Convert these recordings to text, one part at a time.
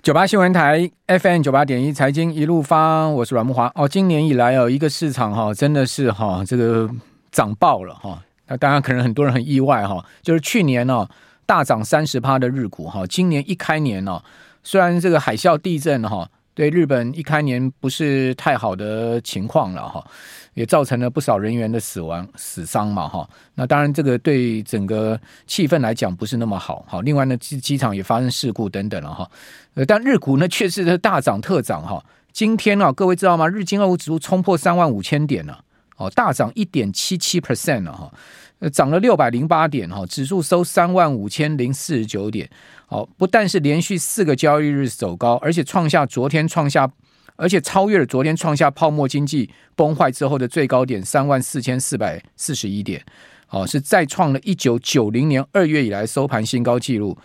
九八新闻台 FM 九八点一财经一路发，我是阮木华哦。今年以来哦，一个市场哈、真的是哈、哦，这个涨爆了哈。那当然，可能很多人很意外哈、就是去年呢、哦、大涨三十趴的日股哈，今年一开年呢、哦，虽然这个海啸地震哈、对日本一开年不是太好的情况了哈。也造成了不少人员的死亡、死伤嘛，哈。那当然，这个对整个气氛来讲不是那么好，哈。另外呢，机机场也发生事故等等了，哈。呃，但日股呢，确实是大涨特涨，哈。今天啊，各位知道吗？日经二五指数冲破三万五千点了，哦，大涨一点七七 percent 了，哈。呃，涨了六百零八点，哈。指数收三万五千零四十九点，好，不但是连续四个交易日走高，而且创下昨天创下。而且超越了昨天创下泡沫经济崩坏之后的最高点三万四千四百四十一点，哦，是再创了一九九零年二月以来收盘新高纪录，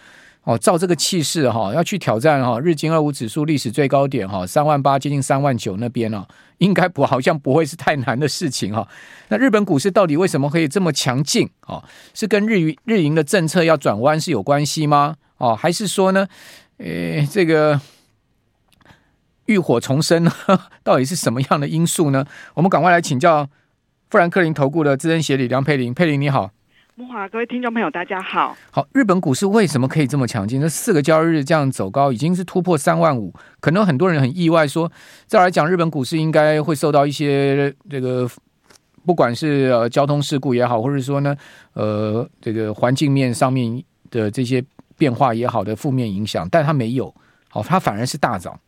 哦，照这个气势哈，要去挑战哈日经二五指数历史最高点哈三万八接近三万九那边呢，应该不好像不会是太难的事情哈。那日本股市到底为什么可以这么强劲啊？是跟日日银的政策要转弯是有关系吗？哦，还是说呢？诶，这个。浴火重生呢？到底是什么样的因素呢？我们赶快来请教富兰克林投顾的资深协理梁佩玲。佩玲你好，慕驊，各位听众朋友大家好。好，日本股市为什么可以这么强劲？这四个交易日这样走高，已经是突破三万五。可能很多人很意外说，说再来讲，日本股市应该会受到一些这个，不管是呃交通事故也好，或者说呢呃这个环境面上面的这些变化也好的负面影响，但它没有，好，它反而是大涨。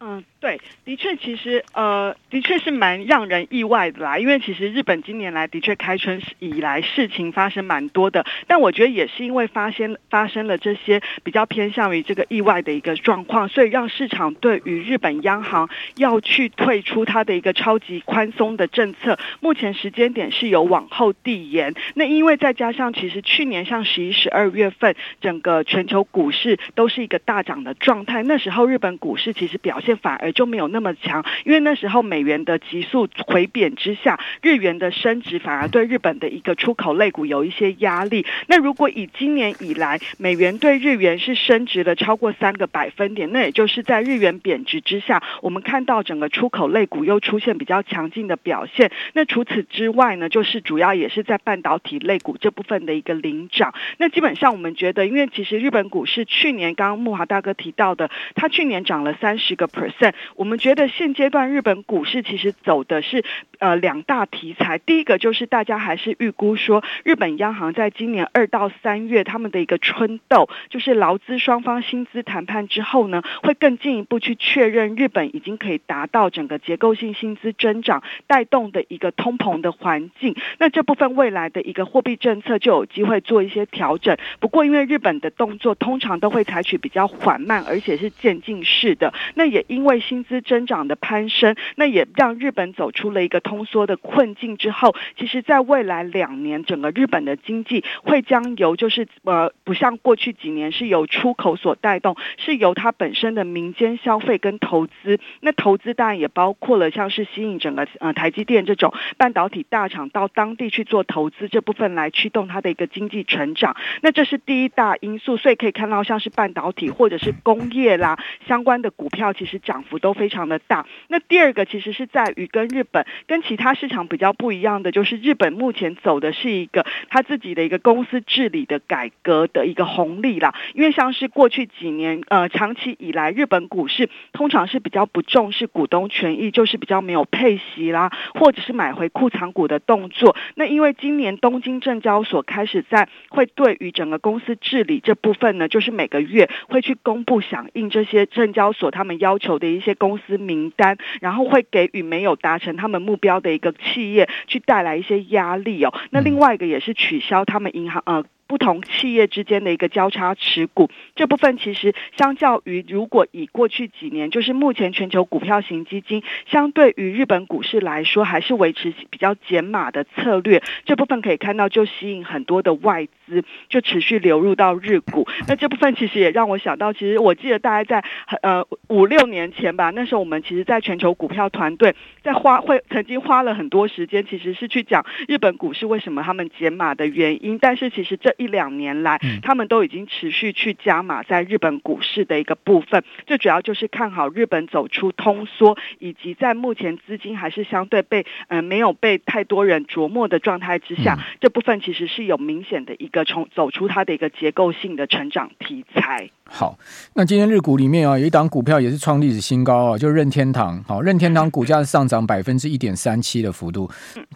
嗯，对，的确，其实呃，的确是蛮让人意外的啦。因为其实日本今年来的确开春以来事情发生蛮多的，但我觉得也是因为发生发生了这些比较偏向于这个意外的一个状况，所以让市场对于日本央行要去退出它的一个超级宽松的政策，目前时间点是有往后递延。那因为再加上其实去年像十一、十二月份，整个全球股市都是一个大涨的状态，那时候日本股市其实表现。反而就没有那么强，因为那时候美元的急速回贬之下，日元的升值反而对日本的一个出口类股有一些压力。那如果以今年以来美元对日元是升值了超过三个百分点，那也就是在日元贬值之下，我们看到整个出口类股又出现比较强劲的表现。那除此之外呢，就是主要也是在半导体类股这部分的一个领涨。那基本上我们觉得，因为其实日本股市去年刚刚慕华大哥提到的，它去年涨了三十个 percent。我们觉得现阶段日本股市其实走的是呃两大题材，第一个就是大家还是预估说日本央行在今年二到三月他们的一个春斗，就是劳资双方薪资谈判之后呢，会更进一步去确认日本已经可以达到整个结构性薪资增长带动的一个通膨的环境，那这部分未来的一个货币政策就有机会做一些调整。不过因为日本的动作通常都会采取比较缓慢而且是渐进式的，那也因为薪资增长的攀升，那也让日本走出了一个通缩的困境之后，其实，在未来两年，整个日本的经济会将由就是呃，不像过去几年是由出口所带动，是由它本身的民间消费跟投资。那投资当然也包括了像是吸引整个呃台积电这种半导体大厂到当地去做投资这部分来驱动它的一个经济成长。那这是第一大因素，所以可以看到像是半导体或者是工业啦相关的股票，其实涨幅。都非常的大。那第二个其实是在于跟日本跟其他市场比较不一样的，就是日本目前走的是一个他自己的一个公司治理的改革的一个红利啦。因为像是过去几年呃长期以来，日本股市通常是比较不重视股东权益，就是比较没有配息啦，或者是买回库藏股的动作。那因为今年东京证交所开始在会对于整个公司治理这部分呢，就是每个月会去公布响应这些证交所他们要求的一些公司名单，然后会给予没有达成他们目标的一个企业去带来一些压力哦。那另外一个也是取消他们银行呃。不同企业之间的一个交叉持股，这部分其实相较于如果以过去几年，就是目前全球股票型基金相对于日本股市来说，还是维持比较减码的策略。这部分可以看到，就吸引很多的外资就持续流入到日股。那这部分其实也让我想到，其实我记得大概在呃五六年前吧，那时候我们其实在全球股票团队在花会曾经花了很多时间，其实是去讲日本股市为什么他们减码的原因。但是其实这一两年来，他们都已经持续去加码在日本股市的一个部分，最主要就是看好日本走出通缩，以及在目前资金还是相对被嗯、呃、没有被太多人琢磨的状态之下，这部分其实是有明显的一个从走出它的一个结构性的成长题材。好，那今天日股里面啊，有一档股票也是创历史新高啊，就是任天堂。好，任天堂股价是上涨百分之一点三七的幅度，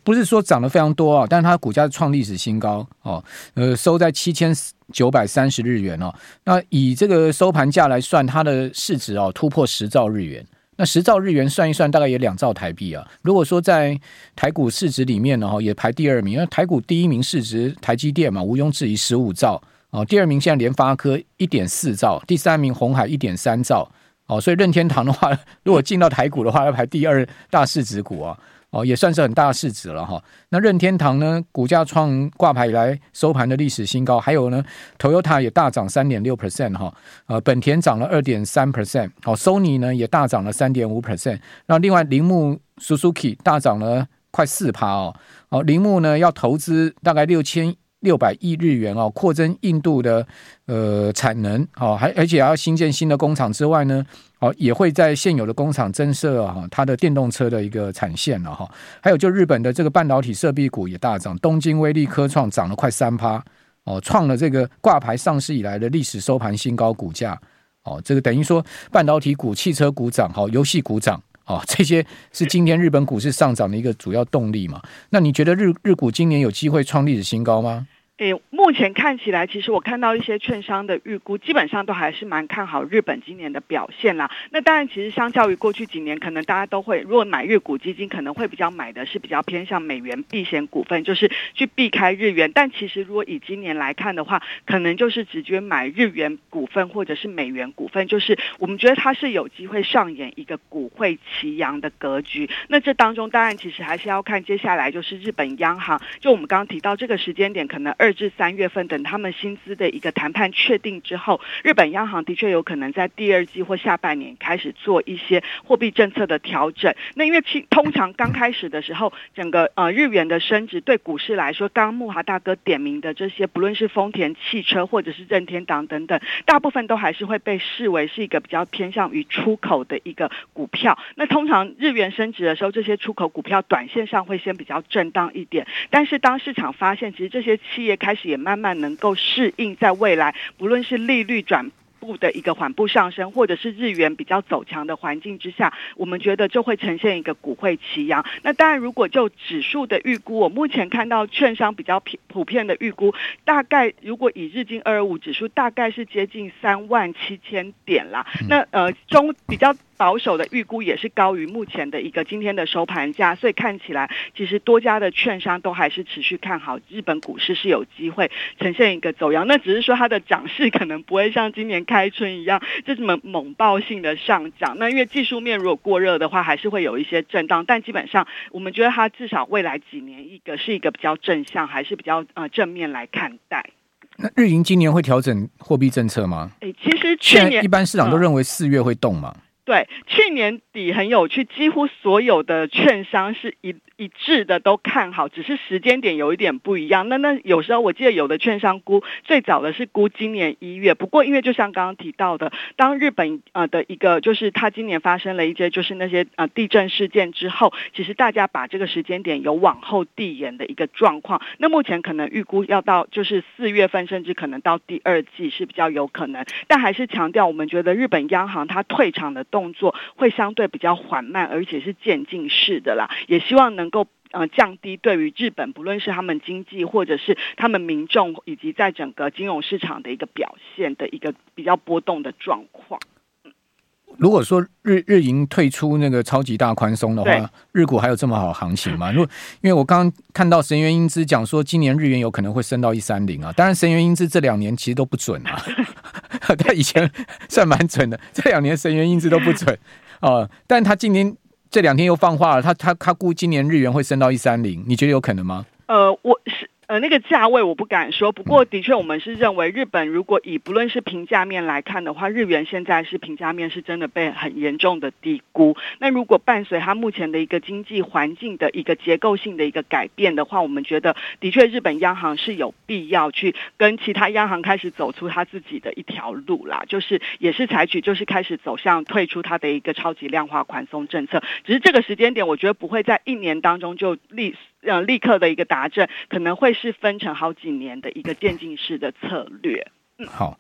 不是说涨得非常多啊，但是它股价是创历史新高哦，呃，收在七千九百三十日元哦。那以这个收盘价来算，它的市值哦突破十兆日元。那十兆日元算一算，大概也两兆台币啊。如果说在台股市值里面呢，哈，也排第二名，因为台股第一名市值台积电嘛，毋庸置疑十五兆。哦，第二名现在联发科一点四兆，第三名红海一点三兆。哦，所以任天堂的话，如果进到台股的话，要排第二大市值股啊。哦，也算是很大市值了哈。那任天堂呢，股价创挂牌以来收盘的历史新高。还有呢，Toyota 也大涨三点六 percent 哈。呃，本田涨了二点三 percent。哦，Sony 呢也大涨了三点五 percent。那另外铃木 Suzuki 大涨了快四趴哦。哦，铃木呢要投资大概六千。六百亿日元哦，扩增印度的呃产能哦，还而且要新建新的工厂之外呢，哦也会在现有的工厂增设啊它的电动车的一个产线了哈。还有就日本的这个半导体设备股也大涨，东京威力科创涨了快三趴哦，创了这个挂牌上市以来的历史收盘新高股价哦，这个等于说半导体股、汽车股涨，好游戏股涨。哦，这些是今天日本股市上涨的一个主要动力嘛？那你觉得日日股今年有机会创历史新高吗？诶，目前看起来，其实我看到一些券商的预估，基本上都还是蛮看好日本今年的表现啦。那当然，其实相较于过去几年，可能大家都会，如果买日股基金，可能会比较买的是比较偏向美元避险股份，就是去避开日元。但其实如果以今年来看的话，可能就是直接买日元股份或者是美元股份，就是我们觉得它是有机会上演一个股汇齐扬的格局。那这当中当然其实还是要看接下来就是日本央行，就我们刚刚提到这个时间点，可能二。二至三月份，等他们薪资的一个谈判确定之后，日本央行的确有可能在第二季或下半年开始做一些货币政策的调整。那因为其通常刚开始的时候，整个呃日元的升值对股市来说，刚刚慕驊大哥点名的这些，不论是丰田汽车或者是任天堂等等，大部分都还是会被视为是一个比较偏向于出口的一个股票。那通常日元升值的时候，这些出口股票短线上会先比较震荡一点，但是当市场发现其实这些企业开始也慢慢能够适应，在未来不论是利率转步的一个缓步上升，或者是日元比较走强的环境之下，我们觉得就会呈现一个股汇齐扬。那当然，如果就指数的预估，我目前看到券商比较普普遍的预估，大概如果以日经二二五指数，大概是接近三万七千点啦。那呃中比较。保守的预估也是高于目前的一个今天的收盘价，所以看起来其实多家的券商都还是持续看好日本股市是有机会呈现一个走扬。那只是说它的涨势可能不会像今年开春一样就这么猛爆性的上涨。那因为技术面如果过热的话，还是会有一些震荡。但基本上我们觉得它至少未来几年一个是一个比较正向，还是比较呃正面来看待。那日银今年会调整货币政策吗？诶，其实去年一般市场都认为四月会动嘛。对，去年底很有趣，几乎所有的券商是一一致的都看好，只是时间点有一点不一样。那那有时候我记得有的券商估最早的是估今年一月，不过因为就像刚刚提到的，当日本呃的一个就是它今年发生了一些就是那些呃地震事件之后，其实大家把这个时间点有往后递延的一个状况。那目前可能预估要到就是四月份，甚至可能到第二季是比较有可能。但还是强调，我们觉得日本央行它退场的动作会相对比较缓慢，而且是渐进式的啦。也希望能够呃降低对于日本不论是他们经济或者是他们民众以及在整个金融市场的一个表现的一个比较波动的状况。如果说日日银退出那个超级大宽松的话，日股还有这么好行情吗？如果因为我刚刚看到神原英姿讲说，今年日元有可能会升到一三零啊。当然，神原英姿这两年其实都不准啊，他以前算蛮准的，这两年神原英姿都不准啊。但他今年这两天又放话了，他他他估今年日元会升到一三零，你觉得有可能吗？呃，我是。呃，那个价位我不敢说，不过的确，我们是认为日本如果以不论是评价面来看的话，日元现在是评价面是真的被很严重的低估。那如果伴随它目前的一个经济环境的一个结构性的一个改变的话，我们觉得的确日本央行是有必要去跟其他央行开始走出它自己的一条路啦，就是也是采取就是开始走向退出它的一个超级量化宽松政策。只是这个时间点，我觉得不会在一年当中就立。呃，立刻的一个达阵，可能会是分成好几年的一个渐进式的策略。嗯，好，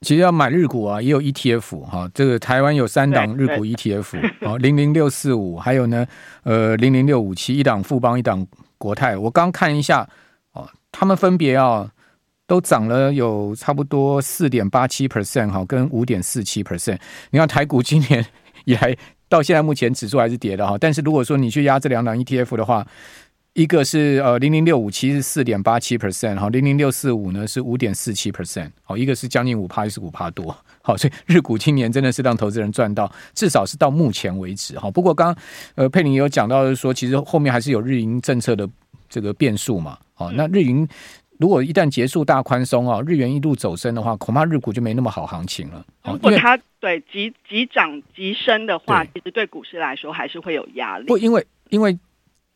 其实要买日股啊，也有 ETF 哈。这个台湾有三档日股 ETF，哦，零零六四五，还有呢，呃，零零六五七，一档富邦，一档国泰。我刚看一下，哦，他们分别啊，都涨了有差不多四点八七 percent 哈，跟五点四七 percent。你看台股今年 以来到现在目前指数还是跌的哈，但是如果说你去压这两档 ETF 的话，一个是呃零零六五七是四点八七 percent，好，零零六四五呢是五点四七 percent，好，一个是将近五趴，一个是五趴多，好，所以日股今年真的是让投资人赚到，至少是到目前为止，哈。不过刚刚呃佩林也有讲到的说，其实后面还是有日银政策的这个变数嘛，好，那日银如果一旦结束大宽松啊，日元一路走升的话，恐怕日股就没那么好行情了。如果它对急急涨急升的话，其实对股市来说还是会有压力。不，因为因为。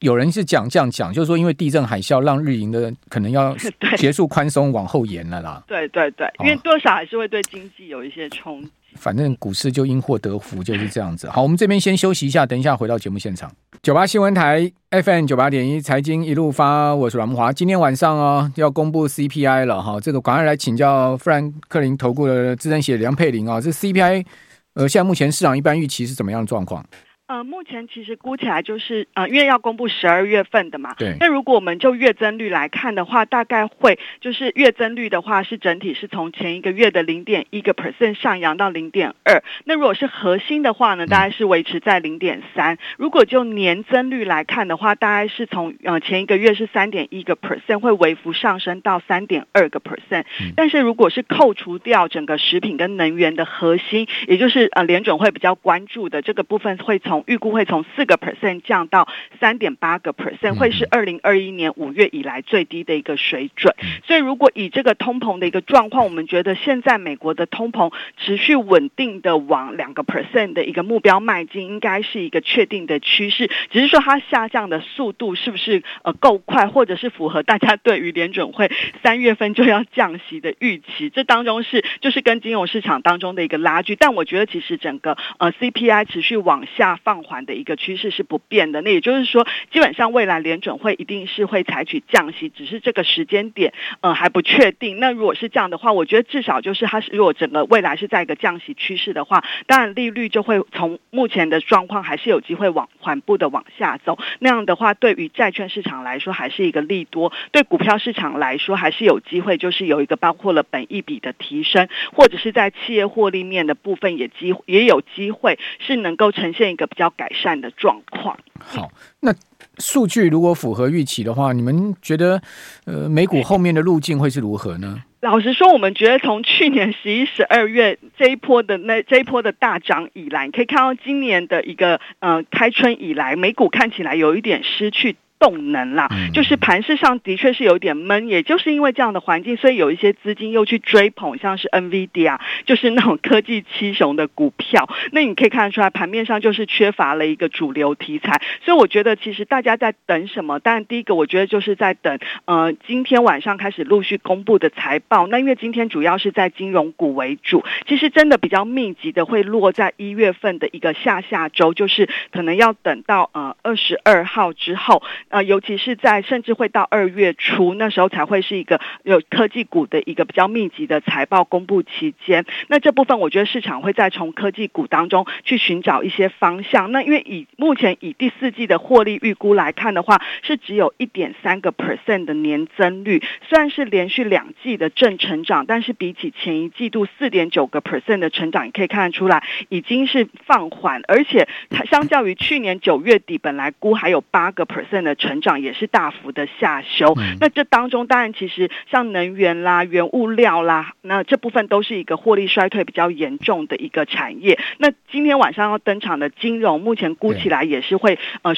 有人是讲这样讲，就是说，因为地震海啸让日银的可能要 结束宽松往后延了啦。对对对，因为多少还是会对经济有一些冲击。反正股市就因祸得福，就是这样子。好，我们这边先休息一下，等一下回到节目现场。九八新闻台 FM 九八点一财经一路发，我是阮慕驊。今天晚上哦要公布 CPI 了哈，这个赶快来请教富兰克林投顾的资深协理梁佩玲啊，这 CPI 呃，现在目前市场一般预期是怎么样的状况？呃，目前其实估起来就是呃，因为要公布十二月份的嘛。对。那如果我们就月增率来看的话，大概会就是月增率的话是整体是从前一个月的零点一个 percent 上扬到零点二。那如果是核心的话呢，大概是维持在零点三。如果就年增率来看的话，大概是从呃前一个月是三点一个 percent 会微幅上升到三点二个 percent。但是如果是扣除掉整个食品跟能源的核心，也就是呃联准会比较关注的这个部分，会从预估会从四个 percent 降到三点八个 percent，会是二零二一年五月以来最低的一个水准。所以，如果以这个通膨的一个状况，我们觉得现在美国的通膨持续稳定的往两个 percent 的一个目标迈进，应该是一个确定的趋势。只是说它下降的速度是不是呃够快，或者是符合大家对于联准会三月份就要降息的预期？这当中是就是跟金融市场当中的一个拉锯。但我觉得其实整个呃 CPI 持续往下。放缓的一个趋势是不变的，那也就是说，基本上未来联准会一定是会采取降息，只是这个时间点呃还不确定。那如果是这样的话，我觉得至少就是它是如果整个未来是在一个降息趋势的话，当然利率就会从目前的状况还是有机会往缓步的往下走。那样的话，对于债券市场来说还是一个利多，对股票市场来说还是有机会，就是有一个包括了本益比的提升，或者是在企业获利面的部分也机也有机会是能够呈现一个。比较改善的状况。好，那数据如果符合预期的话，你们觉得呃美股后面的路径会是如何呢？老实说，我们觉得从去年十一、十二月这一波的那这一波的大涨以来，你可以看到今年的一个呃开春以来，美股看起来有一点失去。动能啦，就是盘势上的确是有点闷，也就是因为这样的环境，所以有一些资金又去追捧，像是 NVIDIA，就是那种科技七雄的股票。那你可以看得出来，盘面上就是缺乏了一个主流题材。所以我觉得，其实大家在等什么？当然，第一个我觉得就是在等，呃，今天晚上开始陆续公布的财报。那因为今天主要是在金融股为主，其实真的比较密集的会落在一月份的一个下下周，就是可能要等到呃二十二号之后。呃，尤其是在甚至会到二月初，那时候才会是一个有科技股的一个比较密集的财报公布期间。那这部分我觉得市场会再从科技股当中去寻找一些方向。那因为以目前以第四季的获利预估来看的话，是只有一点三个 percent 的年增率，虽然是连续两季的正成长，但是比起前一季度四点九个 percent 的成长，你可以看得出来已经是放缓，而且它相较于去年九月底本来估还有八个 percent 的。成长也是大幅的下修，那这当中当然其实像能源啦、原物料啦，那这部分都是一个获利衰退比较严重的一个产业。那今天晚上要登场的金融，目前估起来也是会呃。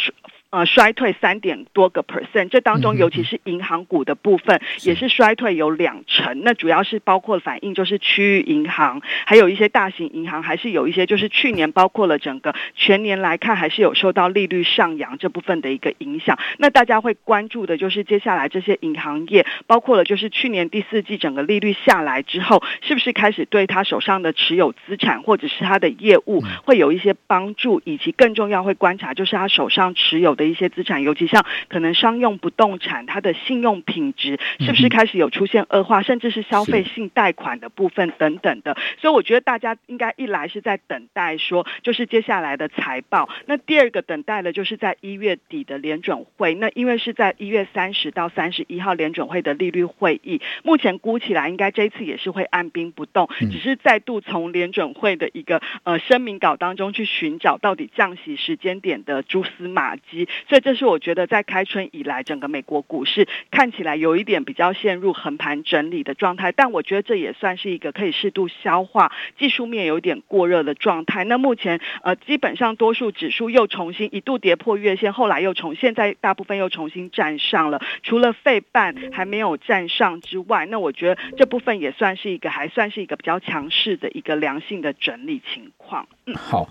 呃，衰退三点多个 percent，这当中尤其是银行股的部分，也是衰退有两成。那主要是包括反映就是区域银行，还有一些大型银行，还是有一些就是去年包括了整个全年来看，还是有受到利率上扬这部分的一个影响。那大家会关注的就是接下来这些银行业，包括了就是去年第四季整个利率下来之后，是不是开始对他手上的持有资产或者是他的业务会有一些帮助，以及更重要会观察就是他手上持有。的一些资产，尤其像可能商用不动产，它的信用品质是不是开始有出现恶化，甚至是消费性贷款的部分等等的。所以我觉得大家应该一来是在等待说，就是接下来的财报。那第二个等待的就是在一月底的联准会。那因为是在一月三十到三十一号联准会的利率会议，目前估起来应该这一次也是会按兵不动，只是再度从联准会的一个呃声明稿当中去寻找到底降息时间点的蛛丝马迹。所以这是我觉得在开春以来，整个美国股市看起来有一点比较陷入横盘整理的状态，但我觉得这也算是一个可以适度消化，技术面有点过热的状态。那目前呃，基本上多数指数又重新一度跌破月线，后来又重现在大部分又重新站上了，除了费半还没有站上之外，那我觉得这部分也算是一个还算是一个比较强势的一个良性的整理情况。嗯，好，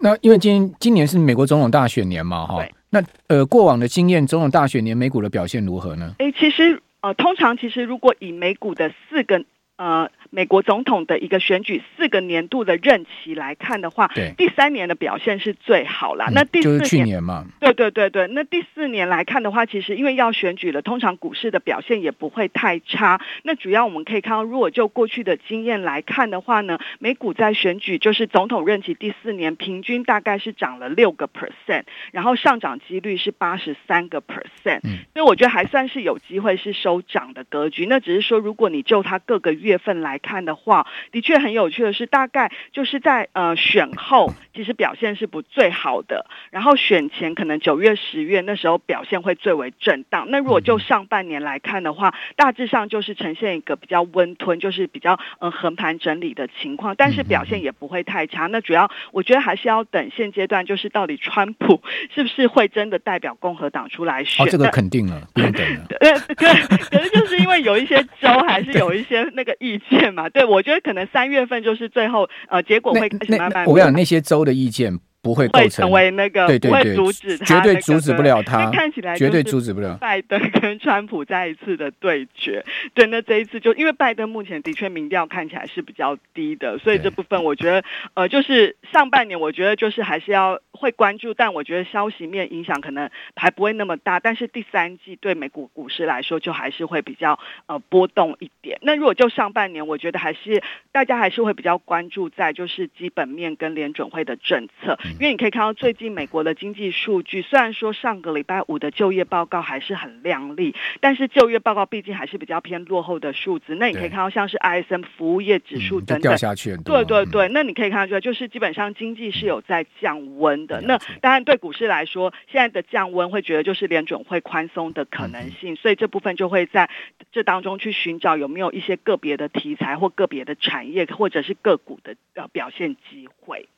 那因为今今年是美国总统大选年嘛，哈。那呃，过往的经验，总统大选年美股的表现如何呢？诶，其实呃，通常其实如果以美股的四个呃。美国总统的一个选举四个年度的任期来看的话，对，第三年的表现是最好啦。那第四年，就是去年嘛，对对对对。那第四年来看的话，其实因为要选举了，通常股市的表现也不会太差。那主要我们可以看到，如果就过去的经验来看的话呢，美股在选举就是总统任期第四年，平均大概是涨了六个 percent，然后上涨几率是八十三个 percent。嗯，所以我觉得还算是有机会是收涨的格局。那只是说，如果你就它各个月份来看的话，的确很有趣的是，大概就是在呃选后，其实表现是不最好的，然后选前可能九月、十月那时候表现会最为震荡。那如果就上半年来看的话，大致上就是呈现一个比较温吞，就是比较呃横盘整理的情况，但是表现也不会太差。那主要我觉得还是要等现阶段，就是到底川普 是不是会真的代表共和党出来选？哦，这个肯定了，不用等了。对对，可是就是因为有一些州还是有一些那个意见嘛。对，我觉得可能三月份就是最后，呃，结果会开始慢慢。我跟你讲，那些州的意见。不会构成，成为那个，对对对，阻止他，绝对阻止不了他。看起来绝对阻止不了拜登跟川普再一次的对决。对，那这一次就因为拜登目前的确民调看起来是比较低的，所以这部分我觉得，呃，就是上半年我觉得就是还是要会关注，但我觉得消息面影响可能还不会那么大。但是第三季对美股股市来说，就还是会比较呃波动一点。那如果就上半年，我觉得还是大家还是会比较关注在就是基本面跟联准会的政策。因为你可以看到最近美国的经济数据，虽然说上个礼拜五的就业报告还是很亮丽，但是就业报告毕竟还是比较偏落后的数字。那你可以看到像是 ISM 服务业指数等等掉下去，对对对。那你可以看到出来，就是基本上经济是有在降温的。那当然对股市来说，现在的降温会觉得就是联准会宽松的可能性，所以这部分就会在这当中去寻找有没有一些个别的题材或个别的产业或者是个股的呃表现机会。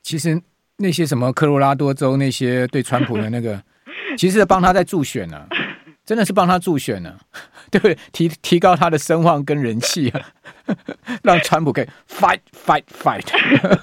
其实。那些什么科罗拉多州那些对川普的那个 其实是帮他在助选呢、啊，真的是帮他助选呢、啊，对不对？提提高他的声望跟人气啊，让川普可以 fight fight fight。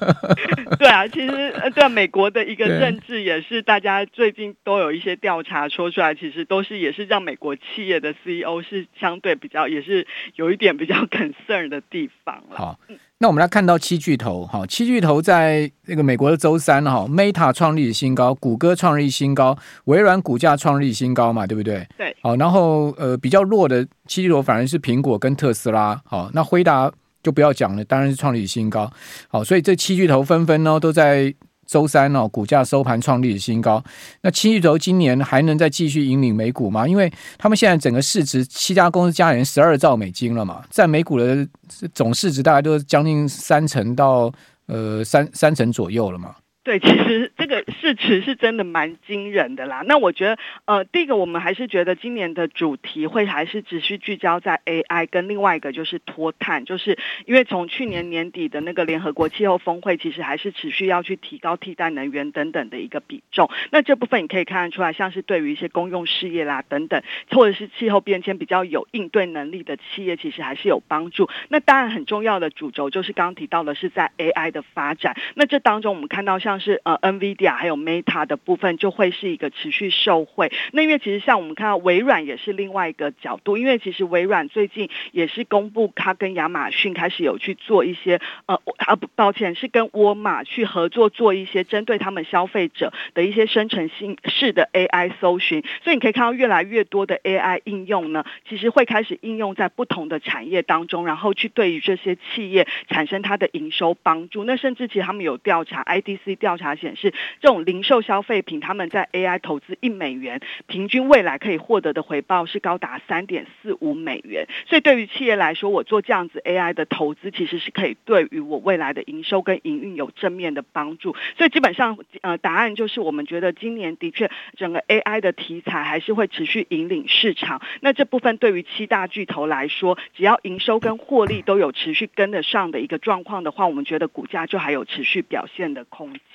对啊，其实对美国的一个政治也是，大家最近都有一些调查说出来，其实都是也是让美国企业的 CEO 是相对比较也是有一点比较 concern 的地方了。好。那我们来看到七巨头，哈，七巨头在那个美国的周三，哈，Meta 创立新高，谷歌创立新高，微软股价创立新高嘛，对不对？对。好，然后呃，比较弱的七巨头反而是苹果跟特斯拉，好，那辉达就不要讲了，当然是创立新高。好，所以这七巨头纷纷呢都在。周三哦，股价收盘创历史新高。那七巨头今年还能再继续引领美股吗？因为他们现在整个市值七家公司加起来十二兆美金了嘛，在美股的总市值大概都将近三成到呃三三成左右了嘛。对，其实这个市值是真的蛮惊人的啦。那我觉得，呃，第一个我们还是觉得今年的主题会还是持续聚焦在 AI，跟另外一个就是脱碳，就是因为从去年年底的那个联合国气候峰会，其实还是持续要去提高替代能源等等的一个比重。那这部分你可以看得出来，像是对于一些公用事业啦等等，或者是气候变迁比较有应对能力的企业，其实还是有帮助。那当然很重要的主轴就是刚刚提到的是在 AI 的发展。那这当中我们看到像是呃，NVIDIA 还有 Meta 的部分就会是一个持续受惠。那因为其实像我们看到微软也是另外一个角度，因为其实微软最近也是公布它跟亚马逊开始有去做一些呃啊不抱歉是跟沃尔玛去合作做一些针对他们消费者的一些生成性式的 AI 搜寻。所以你可以看到越来越多的 AI 应用呢，其实会开始应用在不同的产业当中，然后去对于这些企业产生它的营收帮助。那甚至其实他们有调查 IDC 调查显示，这种零售消费品，他们在 AI 投资一美元，平均未来可以获得的回报是高达三点四五美元。所以对于企业来说，我做这样子 AI 的投资，其实是可以对于我未来的营收跟营运有正面的帮助。所以基本上，呃，答案就是我们觉得今年的确整个 AI 的题材还是会持续引领市场。那这部分对于七大巨头来说，只要营收跟获利都有持续跟得上的一个状况的话，我们觉得股价就还有持续表现的空间。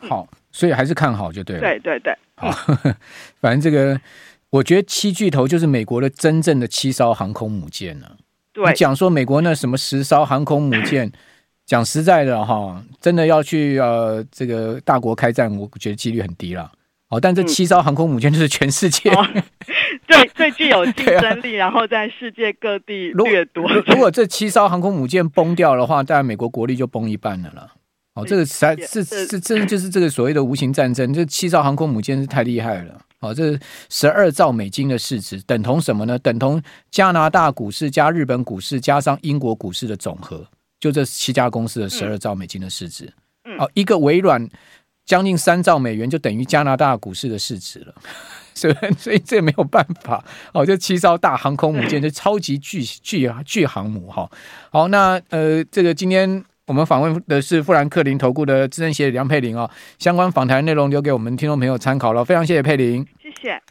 好，所以还是看好就对了。对对对，好，反正这个，我觉得七巨头就是美国的真正的七艘航空母舰呢、啊。对，你讲说美国那什么十艘航空母舰，讲实在的哈，真的要去呃这个大国开战，我觉得几率很低了。好，但这七艘航空母舰就是全世界、嗯、最最具有竞争力，然后在世界各地掠夺。如果这七艘航空母舰崩掉的话，当然美国国力就崩一半了了。哦，这个才是是是，真的就是这个所谓的无形战争。这七艘航空母舰是太厉害了。哦，这十二兆美金的市值，等同什么呢？等同加拿大股市加日本股市加上英国股市的总和，就这七家公司的十二兆美金的市值。嗯。哦，一个微软将近三兆美元，就等于加拿大股市的市值了。所以，所以这没有办法。哦，这七艘大航空母舰，就超级巨巨巨航母。哈，好，那呃，这个今天。我们访问的是富兰克林投顾的资深协理梁佩玲哦，相关访谈内容留给我们听众朋友参考了，非常谢谢佩玲，谢谢。